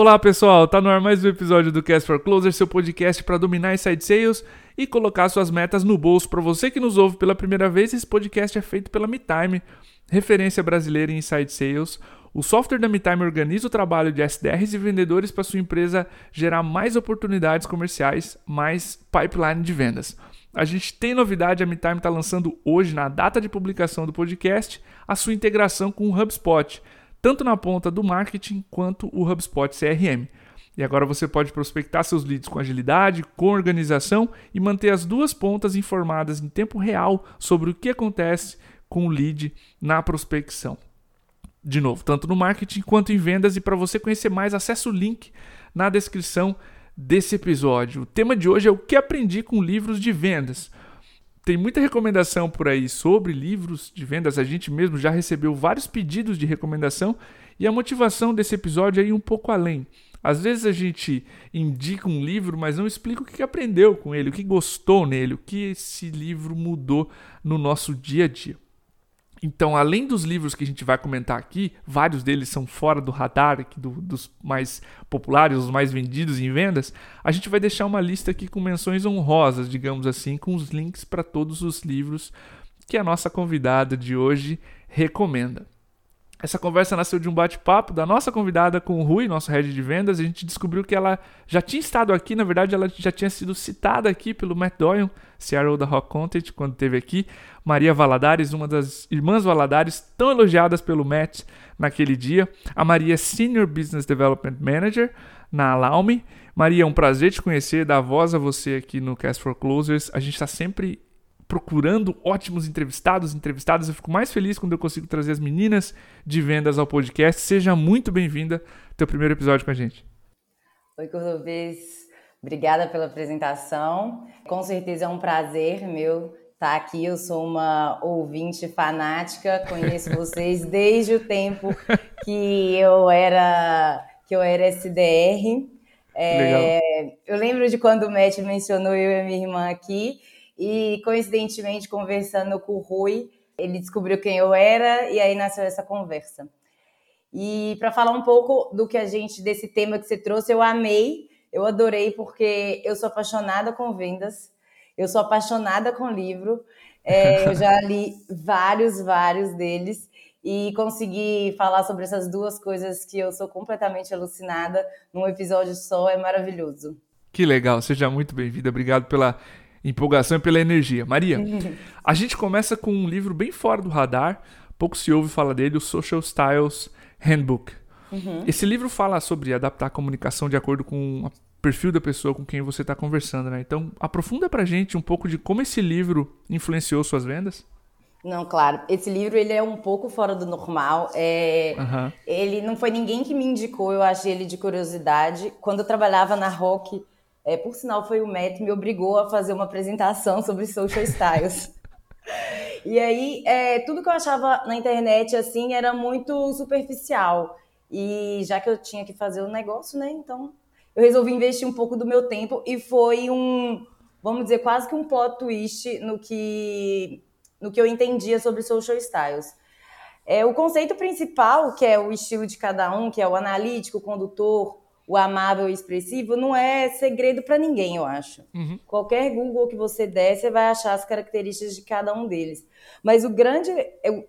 Olá pessoal, tá no ar mais um episódio do Cast for Closer, seu podcast para dominar inside sales e colocar suas metas no bolso. Para você que nos ouve pela primeira vez, esse podcast é feito pela MeTime, referência brasileira em inside sales. O software da MeTime organiza o trabalho de SDRs e vendedores para sua empresa gerar mais oportunidades comerciais, mais pipeline de vendas. A gente tem novidade, a MeTime está lançando hoje, na data de publicação do podcast, a sua integração com o HubSpot tanto na ponta do marketing quanto o HubSpot CRM. E agora você pode prospectar seus leads com agilidade, com organização e manter as duas pontas informadas em tempo real sobre o que acontece com o lead na prospecção. De novo, tanto no marketing quanto em vendas. E para você conhecer mais, acesse o link na descrição desse episódio. O tema de hoje é o que aprendi com livros de vendas tem muita recomendação por aí sobre livros de vendas. A gente mesmo já recebeu vários pedidos de recomendação e a motivação desse episódio é ir um pouco além. Às vezes a gente indica um livro, mas não explica o que aprendeu com ele, o que gostou nele, o que esse livro mudou no nosso dia a dia. Então, além dos livros que a gente vai comentar aqui, vários deles são fora do radar aqui do, dos mais populares, os mais vendidos em vendas, a gente vai deixar uma lista aqui com menções honrosas, digamos assim, com os links para todos os livros que a nossa convidada de hoje recomenda. Essa conversa nasceu de um bate-papo da nossa convidada com o Rui, nosso head de vendas. A gente descobriu que ela já tinha estado aqui, na verdade, ela já tinha sido citada aqui pelo Matt Doyle, CRO da Rock Content, quando esteve aqui. Maria Valadares, uma das irmãs Valadares, tão elogiadas pelo Matt naquele dia. A Maria é Senior Business Development Manager na Alaume. Maria, é um prazer te conhecer, dar voz a você aqui no Cast for Closers. A gente está sempre procurando ótimos entrevistados, entrevistadas. Eu fico mais feliz quando eu consigo trazer as meninas de vendas ao podcast. Seja muito bem-vinda ao teu primeiro episódio com a gente. Oi, Cordobês. Obrigada pela apresentação. Com certeza é um prazer meu estar aqui. Eu sou uma ouvinte fanática, conheço vocês desde o tempo que eu era que eu era SDR. É, eu lembro de quando o Matt mencionou eu e a minha irmã aqui. E coincidentemente, conversando com o Rui, ele descobriu quem eu era e aí nasceu essa conversa. E para falar um pouco do que a gente, desse tema que você trouxe, eu amei, eu adorei, porque eu sou apaixonada com vendas, eu sou apaixonada com livro, é, eu já li vários, vários deles e consegui falar sobre essas duas coisas que eu sou completamente alucinada num episódio só, é maravilhoso. Que legal, seja muito bem-vinda, obrigado pela empolgação e pela energia. Maria, a gente começa com um livro bem fora do radar, pouco se ouve falar dele, o Social Styles Handbook. Uhum. Esse livro fala sobre adaptar a comunicação de acordo com o perfil da pessoa com quem você está conversando, né? Então, aprofunda pra gente um pouco de como esse livro influenciou suas vendas. Não, claro. Esse livro ele é um pouco fora do normal. É... Uhum. Ele não foi ninguém que me indicou, eu achei ele de curiosidade. Quando eu trabalhava na Rock, é, por sinal, foi o Matt que me obrigou a fazer uma apresentação sobre social styles. e aí, é, tudo que eu achava na internet, assim, era muito superficial. E já que eu tinha que fazer o um negócio, né, então eu resolvi investir um pouco do meu tempo e foi um, vamos dizer, quase que um plot twist no que, no que eu entendia sobre social styles. É, o conceito principal, que é o estilo de cada um, que é o analítico, o condutor, o amável e expressivo não é segredo para ninguém, eu acho. Uhum. Qualquer Google que você der, você vai achar as características de cada um deles. Mas o grande,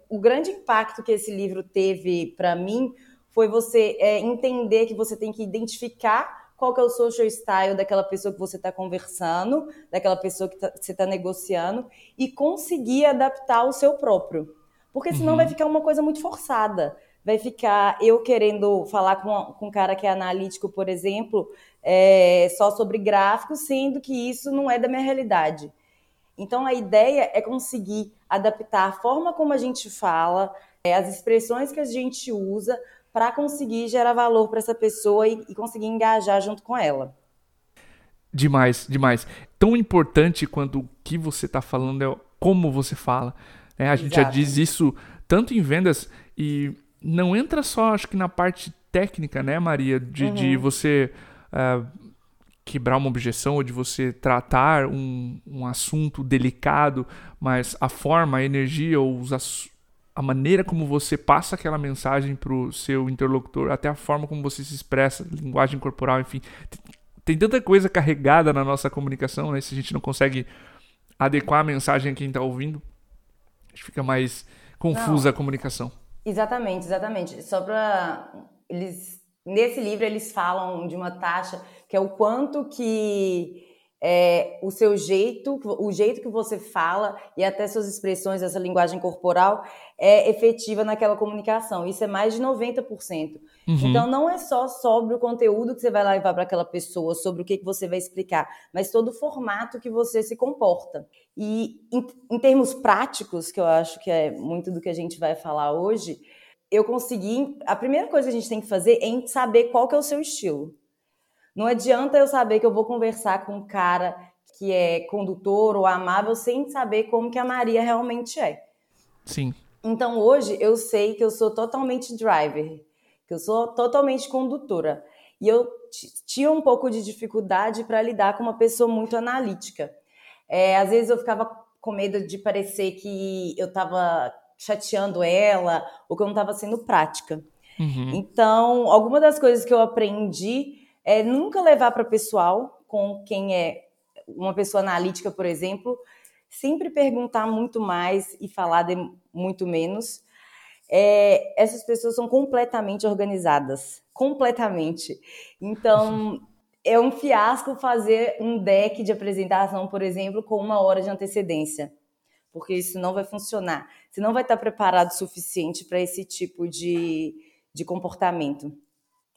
o grande impacto que esse livro teve para mim foi você é, entender que você tem que identificar qual que é o social style daquela pessoa que você está conversando, daquela pessoa que, tá, você está negociando, e conseguir adaptar o seu próprio. Porque senão uhum. vai ficar uma coisa muito forçada vai ficar eu querendo falar com, com um cara que é analítico, por exemplo, é, só sobre gráficos, sendo que isso não é da minha realidade. Então, a ideia é conseguir adaptar a forma como a gente fala, é, as expressões que a gente usa, para conseguir gerar valor para essa pessoa e, e conseguir engajar junto com ela. Demais, demais. Tão importante quanto o que você está falando é como você fala. É, a gente Exato. já diz isso tanto em vendas e não entra só, acho que na parte técnica, né, Maria? De, uhum. de você uh, quebrar uma objeção ou de você tratar um, um assunto delicado, mas a forma, a energia ou os, a maneira como você passa aquela mensagem para o seu interlocutor, até a forma como você se expressa, linguagem corporal, enfim. Tem tanta coisa carregada na nossa comunicação, né? Se a gente não consegue adequar a mensagem a quem está ouvindo, a gente fica mais confusa não, a comunicação. Exatamente, exatamente. Só para eles nesse livro eles falam de uma taxa que é o quanto que é, o seu jeito, o jeito que você fala e até suas expressões, essa linguagem corporal é efetiva naquela comunicação. Isso é mais de 90%. Uhum. Então não é só sobre o conteúdo que você vai levar para aquela pessoa, sobre o que, que você vai explicar, mas todo o formato que você se comporta. E em, em termos práticos, que eu acho que é muito do que a gente vai falar hoje, eu consegui. A primeira coisa que a gente tem que fazer é saber qual que é o seu estilo. Não adianta eu saber que eu vou conversar com um cara que é condutor ou amável sem saber como que a Maria realmente é. Sim. Então hoje eu sei que eu sou totalmente driver, que eu sou totalmente condutora. E eu tinha um pouco de dificuldade para lidar com uma pessoa muito analítica. É, às vezes eu ficava com medo de parecer que eu estava chateando ela ou que eu não estava sendo prática. Uhum. Então, alguma das coisas que eu aprendi é nunca levar para pessoal com quem é uma pessoa analítica, por exemplo, sempre perguntar muito mais e falar muito menos. É, essas pessoas são completamente organizadas, completamente. Então é um fiasco fazer um deck de apresentação, por exemplo, com uma hora de antecedência, porque isso não vai funcionar. Você não vai estar preparado o suficiente para esse tipo de, de comportamento.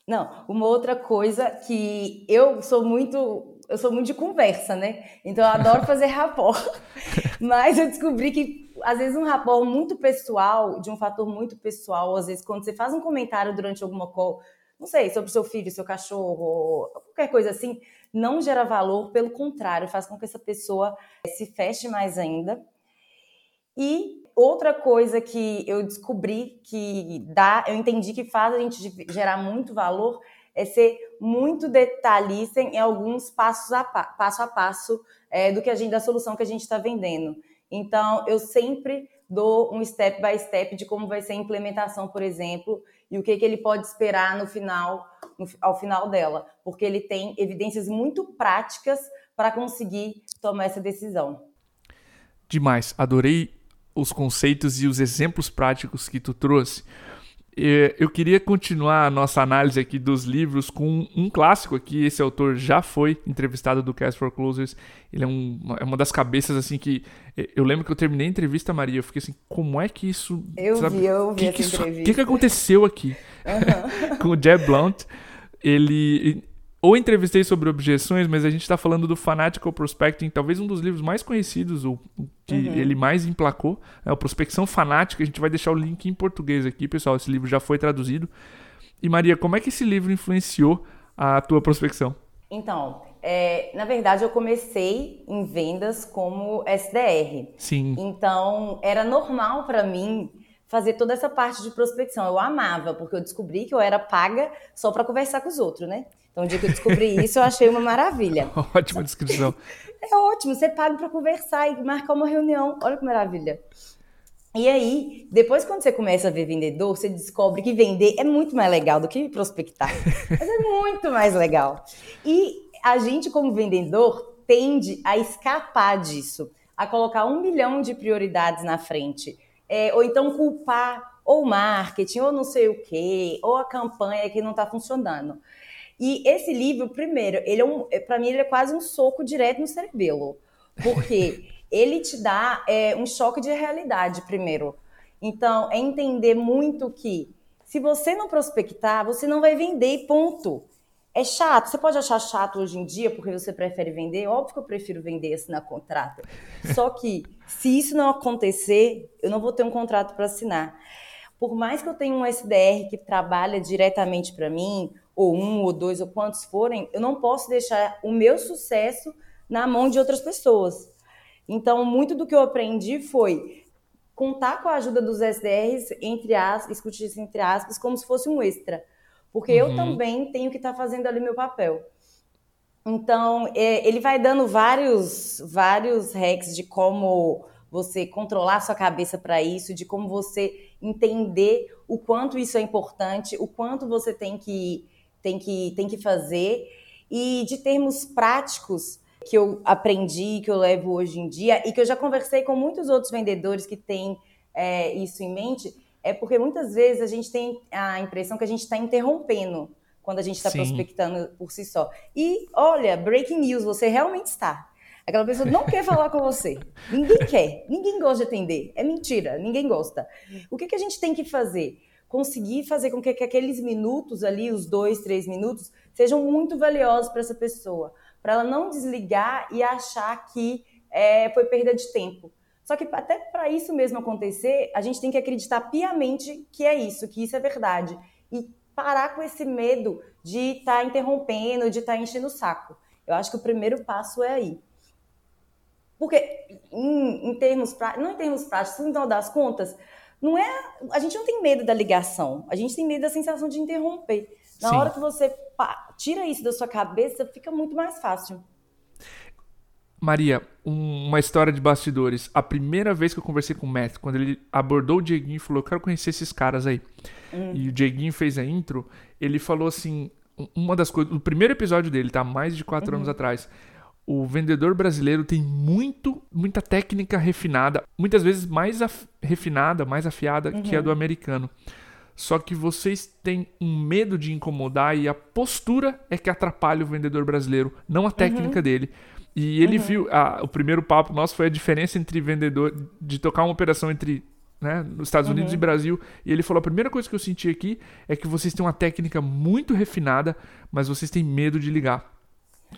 Não, uma outra coisa que eu sou muito, eu sou muito de conversa, né? Então eu adoro fazer rapport. Mas eu descobri que às vezes um rapport muito pessoal, de um fator muito pessoal, às vezes quando você faz um comentário durante alguma call, não sei, sobre seu filho, seu cachorro, qualquer coisa assim, não gera valor, pelo contrário, faz com que essa pessoa se feche mais ainda. E outra coisa que eu descobri que dá, eu entendi que faz a gente gerar muito valor é ser muito detalhista em alguns passos a passo a passo é, do que a gente da solução que a gente está vendendo. Então, eu sempre dou um step by step de como vai ser a implementação, por exemplo, e o que, que ele pode esperar no final, no, ao final dela, porque ele tem evidências muito práticas para conseguir tomar essa decisão. Demais, adorei os conceitos e os exemplos práticos que tu trouxe. Eu queria continuar a nossa análise aqui dos livros com um clássico aqui. Esse autor já foi entrevistado do Cast for Closers. Ele é, um, é uma das cabeças assim que eu lembro que eu terminei a entrevista, Maria. Eu fiquei assim, como é que isso? Eu sabe, vi, eu vi que essa que entrevista. O que, que aconteceu aqui uhum. com o Jeb Blount? Ele ou entrevistei sobre objeções, mas a gente está falando do Fanatical Prospecting, talvez um dos livros mais conhecidos, o, que uhum. ele mais emplacou, é o Prospecção Fanática. A gente vai deixar o link em português aqui, pessoal. Esse livro já foi traduzido. E Maria, como é que esse livro influenciou a tua prospecção? Então, é, na verdade, eu comecei em vendas como SDR. Sim. Então, era normal para mim fazer toda essa parte de prospecção. Eu amava, porque eu descobri que eu era paga só para conversar com os outros, né? Então, o dia que eu descobri isso, eu achei uma maravilha. Ótima descrição. É ótimo, você paga para conversar e marcar uma reunião. Olha que maravilha. E aí, depois quando você começa a ver vendedor, você descobre que vender é muito mais legal do que prospectar. Mas é muito mais legal. E a gente, como vendedor, tende a escapar disso, a colocar um milhão de prioridades na frente. É, ou então culpar ou o marketing, ou não sei o quê, ou a campanha que não está funcionando. E esse livro, primeiro, ele é um, é, para mim ele é quase um soco direto no cerebelo, porque ele te dá é, um choque de realidade primeiro. Então, é entender muito que se você não prospectar, você não vai vender, ponto. É chato, você pode achar chato hoje em dia porque você prefere vender. Óbvio que eu prefiro vender e assinar contrato. Só que se isso não acontecer, eu não vou ter um contrato para assinar. Por mais que eu tenha um SDR que trabalha diretamente para mim, ou um, ou dois, ou quantos forem, eu não posso deixar o meu sucesso na mão de outras pessoas. Então, muito do que eu aprendi foi contar com a ajuda dos SDRs, entre aspas, discutir isso entre aspas, como se fosse um extra. Porque uhum. eu também tenho que estar tá fazendo ali meu papel. Então, é, ele vai dando vários, vários hacks de como você controlar sua cabeça para isso, de como você entender o quanto isso é importante, o quanto você tem que, tem que, tem que fazer, e de termos práticos que eu aprendi, que eu levo hoje em dia, e que eu já conversei com muitos outros vendedores que têm é, isso em mente, é porque muitas vezes a gente tem a impressão que a gente está interrompendo quando a gente está prospectando por si só. E olha, breaking news, você realmente está. Aquela pessoa não quer falar com você. Ninguém quer. Ninguém gosta de atender. É mentira. Ninguém gosta. O que, que a gente tem que fazer? Conseguir fazer com que, que aqueles minutos ali, os dois, três minutos, sejam muito valiosos para essa pessoa. Para ela não desligar e achar que é, foi perda de tempo. Só que até para isso mesmo acontecer, a gente tem que acreditar piamente que é isso, que isso é verdade. E parar com esse medo de estar tá interrompendo, de estar tá enchendo o saco. Eu acho que o primeiro passo é aí. Porque em, em termos não em termos práticos, no final das contas, não é, a gente não tem medo da ligação, a gente tem medo da sensação de interromper. Na Sim. hora que você pá, tira isso da sua cabeça, fica muito mais fácil. Maria, um, uma história de bastidores. A primeira vez que eu conversei com o Matt, quando ele abordou o Dieguinho e falou: Eu quero conhecer esses caras aí. Hum. E o Dieguinho fez a intro, ele falou assim: Uma das coisas. O primeiro episódio dele, tá? Mais de quatro uhum. anos atrás. O vendedor brasileiro tem muito, muita técnica refinada, muitas vezes mais refinada, mais afiada uhum. que a do uhum. americano. Só que vocês têm um medo de incomodar e a postura é que atrapalha o vendedor brasileiro, não a técnica uhum. dele. E ele uhum. viu, a, o primeiro papo nosso foi a diferença entre vendedor, de tocar uma operação entre né, nos Estados Unidos uhum. e Brasil. E ele falou: a primeira coisa que eu senti aqui é que vocês têm uma técnica muito refinada, mas vocês têm medo de ligar.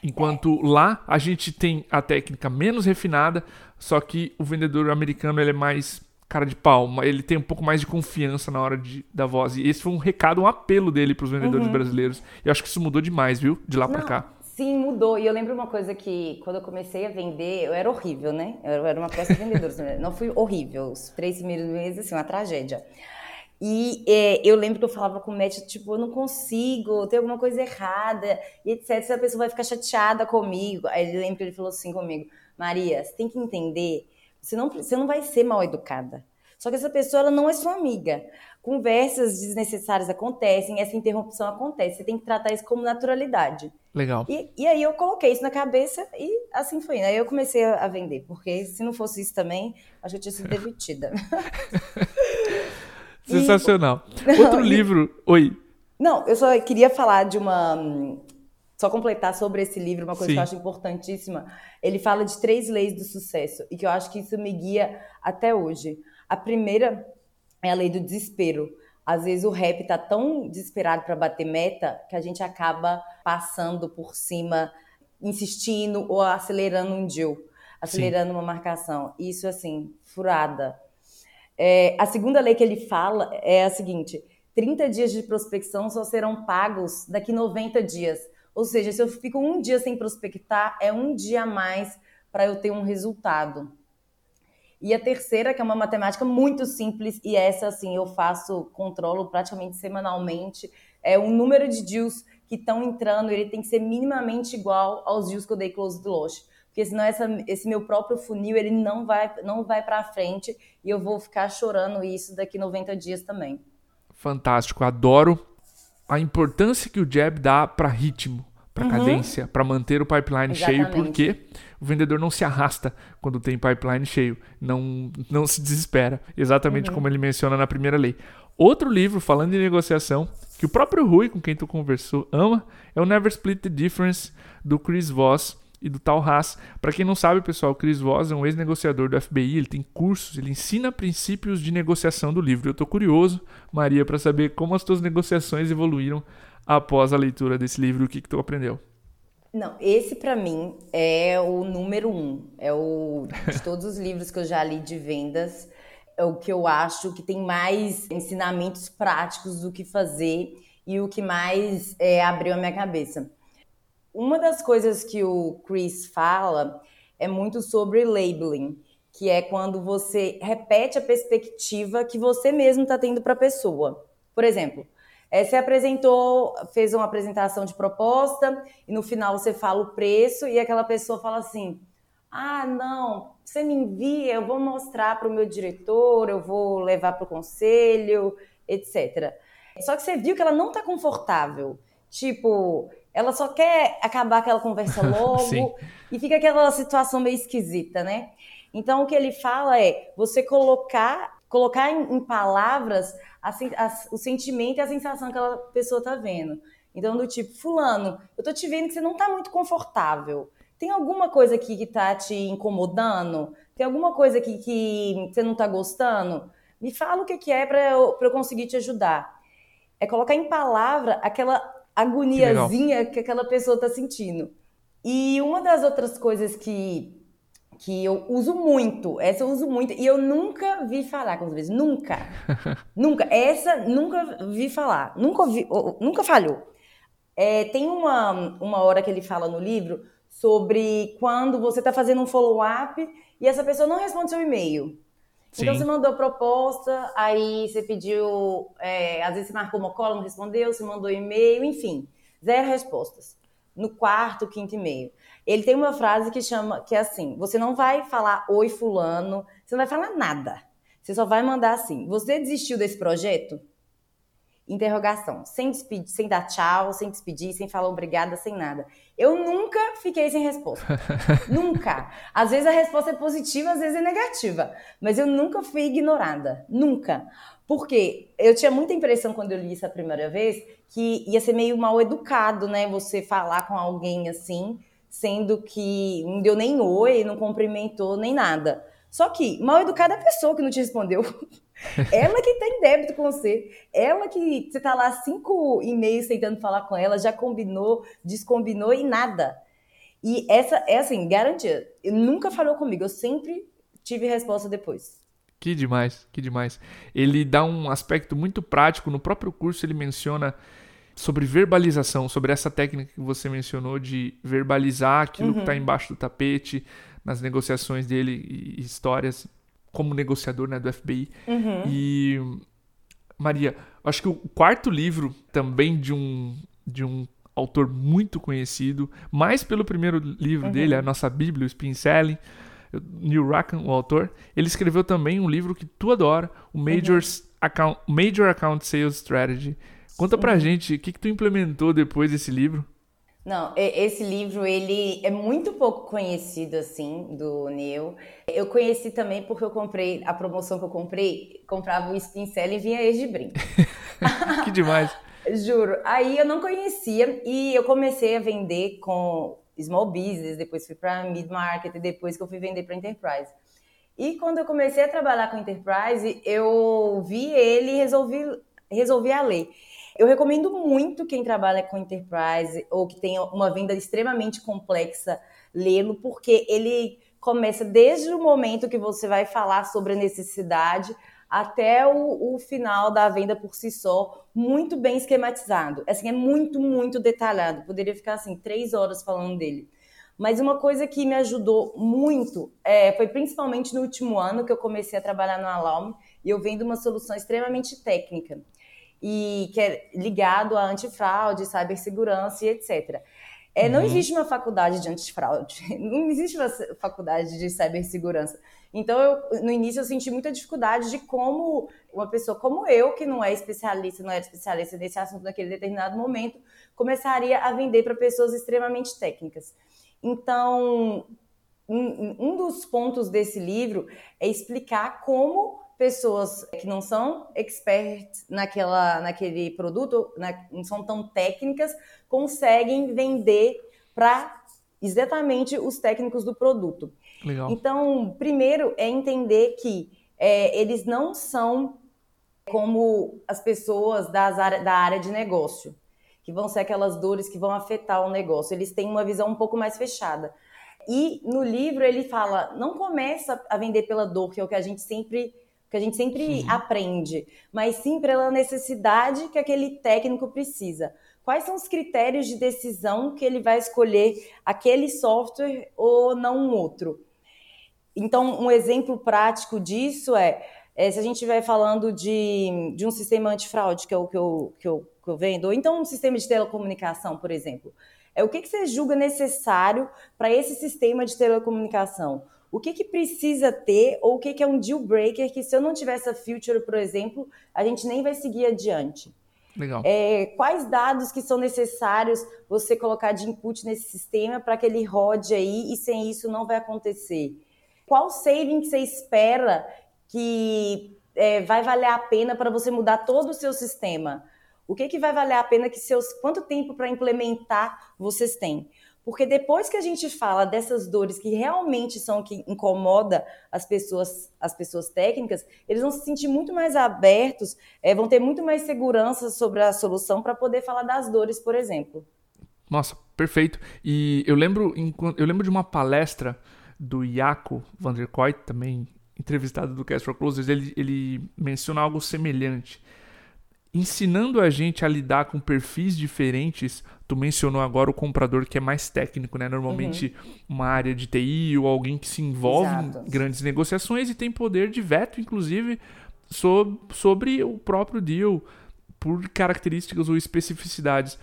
Enquanto lá a gente tem a técnica menos refinada, só que o vendedor americano ele é mais cara de pau, ele tem um pouco mais de confiança na hora de, da voz. E esse foi um recado, um apelo dele para os vendedores uhum. brasileiros. E eu acho que isso mudou demais, viu? De lá para cá. Sim, mudou. E eu lembro uma coisa que quando eu comecei a vender, eu era horrível, né? Eu era uma peça vendedora. não fui horrível. Os três primeiros meses, assim, uma tragédia. E é, eu lembro que eu falava com o médico, tipo, eu não consigo, tem alguma coisa errada, e etc. Se a pessoa vai ficar chateada comigo. Aí eu lembro que ele falou assim comigo, Maria, você tem que entender, você não, você não vai ser mal educada. Só que essa pessoa ela não é sua amiga. Conversas desnecessárias acontecem, essa interrupção acontece. Você tem que tratar isso como naturalidade. Legal. E, e aí eu coloquei isso na cabeça e assim foi. Aí eu comecei a vender, porque se não fosse isso também, acho que eu tinha sido demitida. Sensacional. E... Outro livro. Oi. Não, eu só queria falar de uma. Só completar sobre esse livro, uma coisa Sim. que eu acho importantíssima. Ele fala de três leis do sucesso e que eu acho que isso me guia até hoje. A primeira é a lei do desespero às vezes o rap tá tão desesperado para bater meta que a gente acaba passando por cima, insistindo ou acelerando um deal, acelerando Sim. uma marcação. Isso, assim, furada. É, a segunda lei que ele fala é a seguinte: 30 dias de prospecção só serão pagos daqui 90 dias. Ou seja, se eu fico um dia sem prospectar, é um dia a mais para eu ter um resultado. E a terceira, que é uma matemática muito simples, e essa, assim, eu faço, controlo praticamente semanalmente, é o número de deals que estão entrando, ele tem que ser minimamente igual aos deals que eu dei close do loss. Porque senão essa, esse meu próprio funil, ele não vai, não vai para frente e eu vou ficar chorando isso daqui 90 dias também. Fantástico, adoro a importância que o Jab dá para ritmo para uhum. cadência, para manter o pipeline Exatamente. cheio, porque o vendedor não se arrasta quando tem pipeline cheio, não, não se desespera, exatamente uhum. como ele menciona na primeira lei. Outro livro falando de negociação, que o próprio Rui, com quem tu conversou, ama, é o Never Split the Difference, do Chris Voss e do Tal Haas. Para quem não sabe, pessoal, o Chris Voss é um ex-negociador do FBI, ele tem cursos, ele ensina princípios de negociação do livro. Eu estou curioso, Maria, para saber como as tuas negociações evoluíram após a leitura desse livro, o que, que tu aprendeu? Não, esse para mim é o número um. É o de todos os livros que eu já li de vendas, é o que eu acho que tem mais ensinamentos práticos do que fazer e o que mais é, abriu a minha cabeça. Uma das coisas que o Chris fala é muito sobre labeling, que é quando você repete a perspectiva que você mesmo está tendo para a pessoa. Por exemplo, é, você apresentou, fez uma apresentação de proposta e no final você fala o preço e aquela pessoa fala assim: ah, não, você me envia, eu vou mostrar para o meu diretor, eu vou levar para o conselho, etc. Só que você viu que ela não está confortável. Tipo, ela só quer acabar aquela conversa logo e fica aquela situação meio esquisita, né? Então, o que ele fala é você colocar, colocar em, em palavras a, a, o sentimento e a sensação que aquela pessoa está vendo. Então, do tipo, fulano, eu tô te vendo que você não está muito confortável. Tem alguma coisa aqui que está te incomodando? Tem alguma coisa aqui que você não está gostando? Me fala o que, que é para eu, eu conseguir te ajudar. É colocar em palavra aquela agoniazinha que, que aquela pessoa está sentindo. E uma das outras coisas que, que eu uso muito, essa eu uso muito, e eu nunca vi falar com vezes, nunca, nunca, essa nunca vi falar, nunca vi, nunca falhou. É, tem uma, uma hora que ele fala no livro sobre quando você está fazendo um follow-up e essa pessoa não responde seu e-mail. Então, Sim. Então você mandou proposta, aí você pediu, é, às vezes você marcou uma cola, não respondeu, você mandou e-mail, enfim, zero respostas. No quarto, quinto e-mail. Ele tem uma frase que chama, que é assim: você não vai falar oi fulano, você não vai falar nada. Você só vai mandar assim: você desistiu desse projeto? Interrogação. Sem despedir, sem dar tchau, sem despedir, sem falar obrigada, sem nada. Eu nunca fiquei sem resposta. nunca. Às vezes a resposta é positiva, às vezes é negativa. Mas eu nunca fui ignorada. Nunca. Porque eu tinha muita impressão quando eu li isso a primeira vez que ia ser meio mal educado, né? Você falar com alguém assim, sendo que não deu nem oi, não cumprimentou, nem nada. Só que mal educada é a pessoa que não te respondeu. ela que tem débito com você. Ela que você tá lá cinco e-mails tentando falar com ela, já combinou, descombinou e nada. E essa é assim, garantia. Nunca falou comigo, eu sempre tive resposta depois. Que demais, que demais. Ele dá um aspecto muito prático. No próprio curso ele menciona sobre verbalização, sobre essa técnica que você mencionou de verbalizar aquilo tá uhum. que está embaixo do tapete, nas negociações dele e histórias como negociador né, do FBI. Uhum. E Maria, acho que o quarto livro também de um de um autor muito conhecido, mais pelo primeiro livro uhum. dele, a nossa Bíblia, o Spin Selling, Neil Rackham, o autor, ele escreveu também um livro que tu adora, o Majors uhum. Account, Major Account Sales Strategy. Conta pra uhum. gente o que, que tu implementou depois desse livro. Não, esse livro ele é muito pouco conhecido assim do Neil. Eu conheci também porque eu comprei a promoção que eu comprei, comprava o Spin e vinha esse de brinde. que demais. Juro. Aí eu não conhecia e eu comecei a vender com small business, depois fui para mid market e depois que eu fui vender para enterprise. E quando eu comecei a trabalhar com enterprise, eu vi ele e resolvi resolvi a ler. Eu recomendo muito quem trabalha com enterprise ou que tem uma venda extremamente complexa lê-lo, porque ele começa desde o momento que você vai falar sobre a necessidade até o, o, final da venda por si só, muito bem esquematizado. Assim, é muito, muito detalhado. Poderia ficar assim três horas falando dele. Mas uma coisa que me ajudou muito é, foi principalmente no último ano que eu comecei a trabalhar no Alarm e eu vendo uma solução extremamente técnica e que é ligado a antifraude, cibersegurança e etc. É, não uhum. existe uma faculdade de antifraude, não existe uma faculdade de cibersegurança. Então, eu, no início, eu senti muita dificuldade de como uma pessoa como eu, que não é especialista, não era especialista nesse assunto naquele determinado momento, começaria a vender para pessoas extremamente técnicas. Então, um, um dos pontos desse livro é explicar como pessoas que não são experts naquela, naquele produto, na, não são tão técnicas, conseguem vender para exatamente os técnicos do produto. Legal. Então, primeiro é entender que é, eles não são como as pessoas das área, da área de negócio, que vão ser aquelas dores que vão afetar o negócio. Eles têm uma visão um pouco mais fechada. E no livro ele fala, não começa a vender pela dor, que é o que a gente sempre que a gente sempre uhum. aprende, mas sim pela necessidade que aquele técnico precisa. Quais são os critérios de decisão que ele vai escolher aquele software ou não um outro? Então, um exemplo prático disso é, é se a gente estiver falando de, de um sistema antifraude, que é o que eu, que, eu, que eu vendo, ou então um sistema de telecomunicação, por exemplo. É o que, que você julga necessário para esse sistema de telecomunicação? O que, que precisa ter ou o que, que é um deal breaker que se eu não tiver essa feature, por exemplo, a gente nem vai seguir adiante. Legal. É, quais dados que são necessários você colocar de input nesse sistema para que ele rode aí e sem isso não vai acontecer? Qual saving que você espera que é, vai valer a pena para você mudar todo o seu sistema? O que, que vai valer a pena que seus. Quanto tempo para implementar vocês têm? Porque depois que a gente fala dessas dores que realmente são que incomoda as pessoas, as pessoas técnicas, eles vão se sentir muito mais abertos, é, vão ter muito mais segurança sobre a solução para poder falar das dores, por exemplo. Nossa, perfeito. E eu lembro, eu lembro de uma palestra do Jaco van der Kooi, também entrevistado do Cast for Closers, ele, ele menciona algo semelhante ensinando a gente a lidar com perfis diferentes. Tu mencionou agora o comprador que é mais técnico, né? Normalmente uhum. uma área de TI ou alguém que se envolve Exato. em grandes negociações e tem poder de veto, inclusive, sobre, sobre o próprio deal, por características ou especificidades.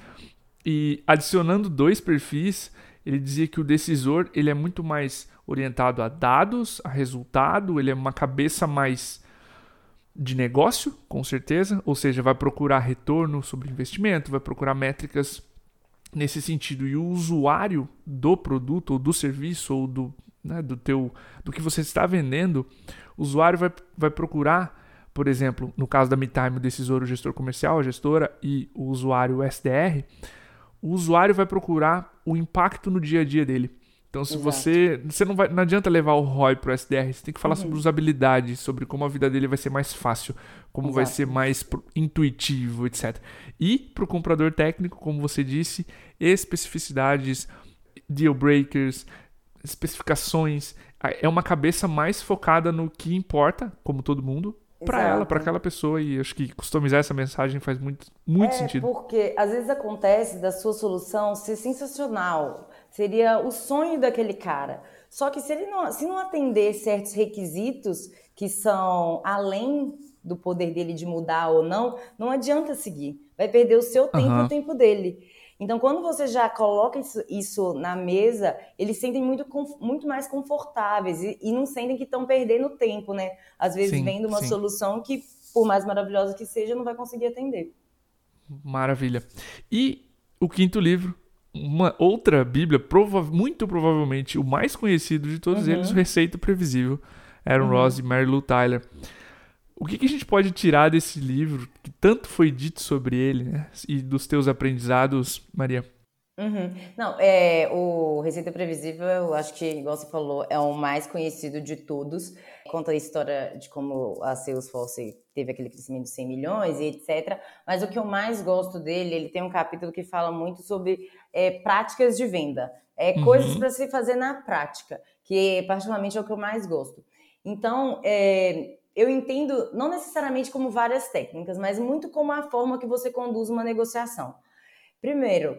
E adicionando dois perfis, ele dizia que o decisor ele é muito mais orientado a dados, a resultado, ele é uma cabeça mais de negócio, com certeza, ou seja, vai procurar retorno sobre investimento, vai procurar métricas nesse sentido. E o usuário do produto ou do serviço ou do, né, do teu do que você está vendendo, o usuário vai, vai procurar, por exemplo, no caso da MeTime, o decisor, o gestor comercial, a gestora e o usuário o SDR, o usuário vai procurar o impacto no dia a dia dele. Então, se Exato. você. Você não vai. Não adianta levar o ROI pro SDR, você tem que falar uhum. sobre usabilidade, sobre como a vida dele vai ser mais fácil, como Exato. vai ser mais intuitivo, etc. E pro comprador técnico, como você disse, especificidades, deal breakers, especificações. É uma cabeça mais focada no que importa, como todo mundo, para ela, para aquela pessoa. E acho que customizar essa mensagem faz muito, muito é sentido. Porque às vezes acontece da sua solução ser sensacional Seria o sonho daquele cara. Só que se ele não, se não atender certos requisitos que são além do poder dele de mudar ou não, não adianta seguir. Vai perder o seu tempo uhum. e o tempo dele. Então, quando você já coloca isso, isso na mesa, eles sentem muito, muito mais confortáveis e, e não sentem que estão perdendo tempo, né? Às vezes, sim, vendo uma sim. solução que, por mais maravilhosa que seja, não vai conseguir atender. Maravilha. E o quinto livro, uma outra Bíblia, prova muito provavelmente o mais conhecido de todos uhum. eles, o Receita Previsível, Aaron uhum. Ross e Mary Lou Tyler. O que, que, a gente pode tirar desse livro, que tanto foi dito sobre ele, né? e dos teus aprendizados, Maria? Uhum. Não, é, o Receita Previsível, eu acho que, igual você falou, é o mais conhecido de todos. Conta a história de como a Salesforce teve aquele crescimento de 100 milhões e etc. Mas o que eu mais gosto dele, ele tem um capítulo que fala muito sobre é, práticas de venda. É, uhum. Coisas para se fazer na prática, que particularmente é o que eu mais gosto. Então, é, eu entendo não necessariamente como várias técnicas, mas muito como a forma que você conduz uma negociação. Primeiro,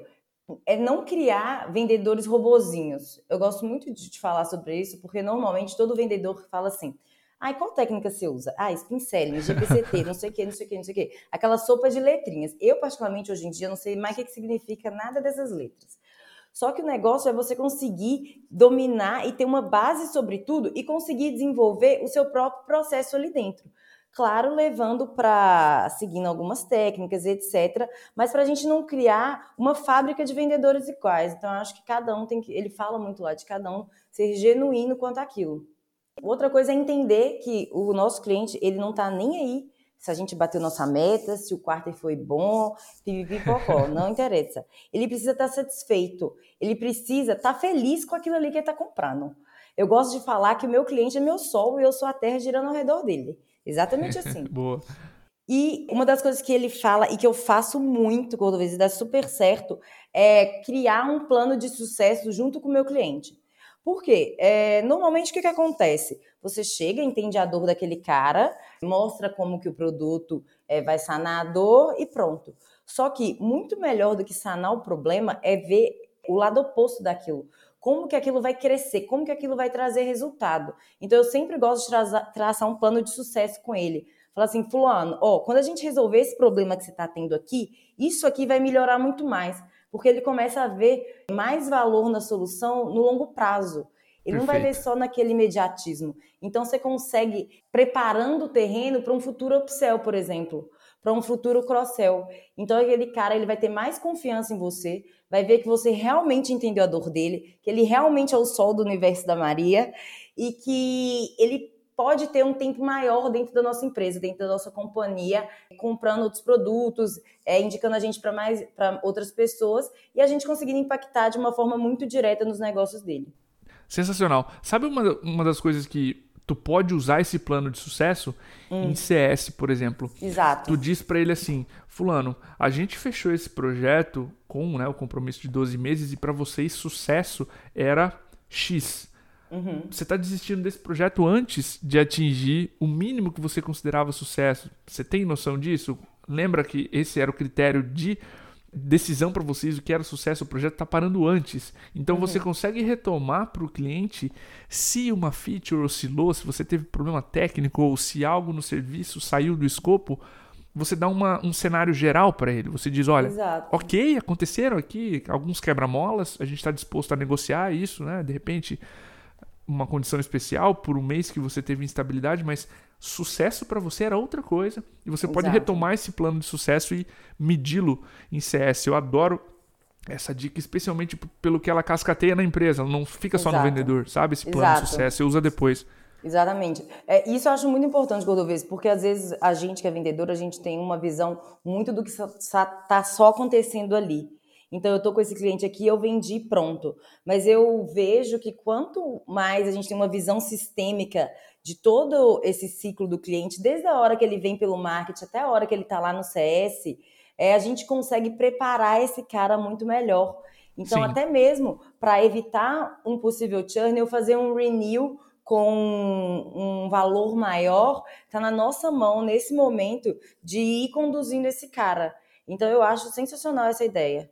é não criar vendedores robozinhos. Eu gosto muito de te falar sobre isso, porque normalmente todo vendedor fala assim: ah, qual técnica você usa? Ah, spin selling, GPCT, não sei o que, não sei o que, não sei o que. Aquela sopa de letrinhas. Eu, particularmente, hoje em dia, não sei mais o que significa nada dessas letras. Só que o negócio é você conseguir dominar e ter uma base sobre tudo e conseguir desenvolver o seu próprio processo ali dentro. Claro, levando para seguindo algumas técnicas, etc. Mas para a gente não criar uma fábrica de vendedores iguais. Então, acho que cada um tem que. Ele fala muito lá de cada um ser genuíno quanto àquilo. Outra coisa é entender que o nosso cliente ele não está nem aí se a gente bateu nossa meta, se o quarto foi bom, pipipipocó, não interessa. Ele precisa estar tá satisfeito, ele precisa estar tá feliz com aquilo ali que ele está comprando. Eu gosto de falar que o meu cliente é meu sol e eu sou a terra girando ao redor dele. Exatamente assim. Boa. E uma das coisas que ele fala e que eu faço muito quando vezes dá super certo é criar um plano de sucesso junto com o meu cliente. Por quê? É, normalmente o que, que acontece? Você chega, entende a dor daquele cara, mostra como que o produto é, vai sanar a dor e pronto. Só que muito melhor do que sanar o problema é ver o lado oposto daquilo como que aquilo vai crescer, como que aquilo vai trazer resultado. Então eu sempre gosto de traçar, traçar um plano de sucesso com ele. Falar assim, fulano, ó, quando a gente resolver esse problema que você está tendo aqui, isso aqui vai melhorar muito mais, porque ele começa a ver mais valor na solução no longo prazo. Ele Perfeito. não vai ver só naquele imediatismo. Então você consegue preparando o terreno para um futuro upsell, por exemplo, para um futuro cross-sell. Então aquele cara ele vai ter mais confiança em você, vai ver que você realmente entendeu a dor dele, que ele realmente é o sol do universo da Maria e que ele pode ter um tempo maior dentro da nossa empresa, dentro da nossa companhia, comprando outros produtos, é, indicando a gente para mais para outras pessoas e a gente conseguindo impactar de uma forma muito direta nos negócios dele. Sensacional. Sabe uma, uma das coisas que tu pode usar esse plano de sucesso hum. em CS, por exemplo. Exato. Tu diz para ele assim, fulano, a gente fechou esse projeto com né, o compromisso de 12 meses e para vocês sucesso era X. Uhum. Você está desistindo desse projeto antes de atingir o mínimo que você considerava sucesso. Você tem noção disso? Lembra que esse era o critério de decisão para vocês, o que era sucesso, o projeto está parando antes. Então uhum. você consegue retomar para o cliente se uma feature oscilou, se você teve problema técnico ou se algo no serviço saiu do escopo. Você dá uma, um cenário geral para ele. Você diz: olha, Exato. ok, aconteceram aqui alguns quebra-molas, a gente está disposto a negociar isso, né? De repente, uma condição especial por um mês que você teve instabilidade, mas sucesso para você era outra coisa. E você Exato. pode retomar esse plano de sucesso e medi-lo em CS. Eu adoro essa dica, especialmente pelo que ela cascateia na empresa. Ela não fica Exato. só no vendedor, sabe? Esse plano Exato. de sucesso, você usa depois. Exatamente. É, isso eu acho muito importante, Gordovez, porque às vezes a gente que é vendedor, a gente tem uma visão muito do que está só acontecendo ali. Então eu tô com esse cliente aqui, eu vendi pronto. Mas eu vejo que quanto mais a gente tem uma visão sistêmica de todo esse ciclo do cliente, desde a hora que ele vem pelo marketing até a hora que ele está lá no CS, é, a gente consegue preparar esse cara muito melhor. Então, Sim. até mesmo para evitar um possível churn, eu fazer um renew com um valor maior, está na nossa mão nesse momento de ir conduzindo esse cara. Então, eu acho sensacional essa ideia.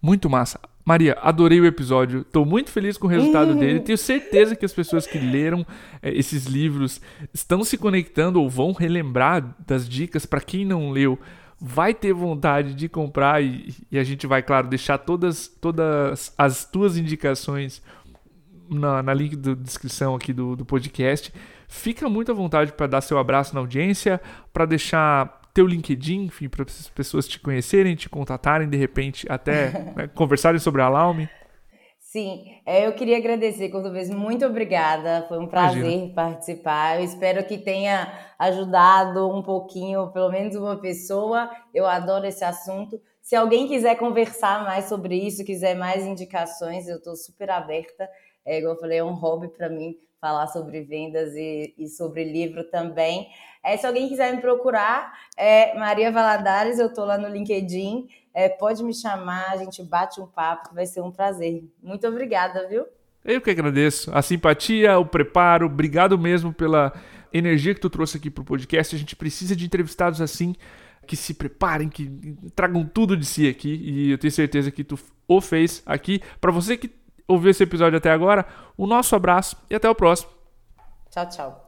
Muito massa. Maria, adorei o episódio. Estou muito feliz com o resultado dele. Tenho certeza que as pessoas que leram é, esses livros estão se conectando ou vão relembrar das dicas. Para quem não leu, vai ter vontade de comprar e, e, a gente vai, claro, deixar todas, todas as tuas indicações na, na link da descrição aqui do, do podcast. Fica muito à vontade para dar seu abraço na audiência, para deixar teu LinkedIn, enfim, para as pessoas te conhecerem, te contatarem, de repente até né, conversarem sobre a Laume? Sim, é, eu queria agradecer, Cordovez, muito obrigada, foi um prazer Imagina. participar, eu espero que tenha ajudado um pouquinho, pelo menos uma pessoa, eu adoro esse assunto, se alguém quiser conversar mais sobre isso, quiser mais indicações, eu estou super aberta, é, igual eu falei, é um hobby para mim falar sobre vendas e, e sobre livro também, é, se alguém quiser me procurar, é Maria Valadares, eu estou lá no LinkedIn. É, pode me chamar, a gente bate um papo, que vai ser um prazer. Muito obrigada, viu? Eu que agradeço. A simpatia, o preparo, obrigado mesmo pela energia que tu trouxe aqui para o podcast. A gente precisa de entrevistados assim, que se preparem, que tragam tudo de si aqui. E eu tenho certeza que tu o fez aqui. Para você que ouviu esse episódio até agora, o nosso abraço e até o próximo. Tchau, tchau.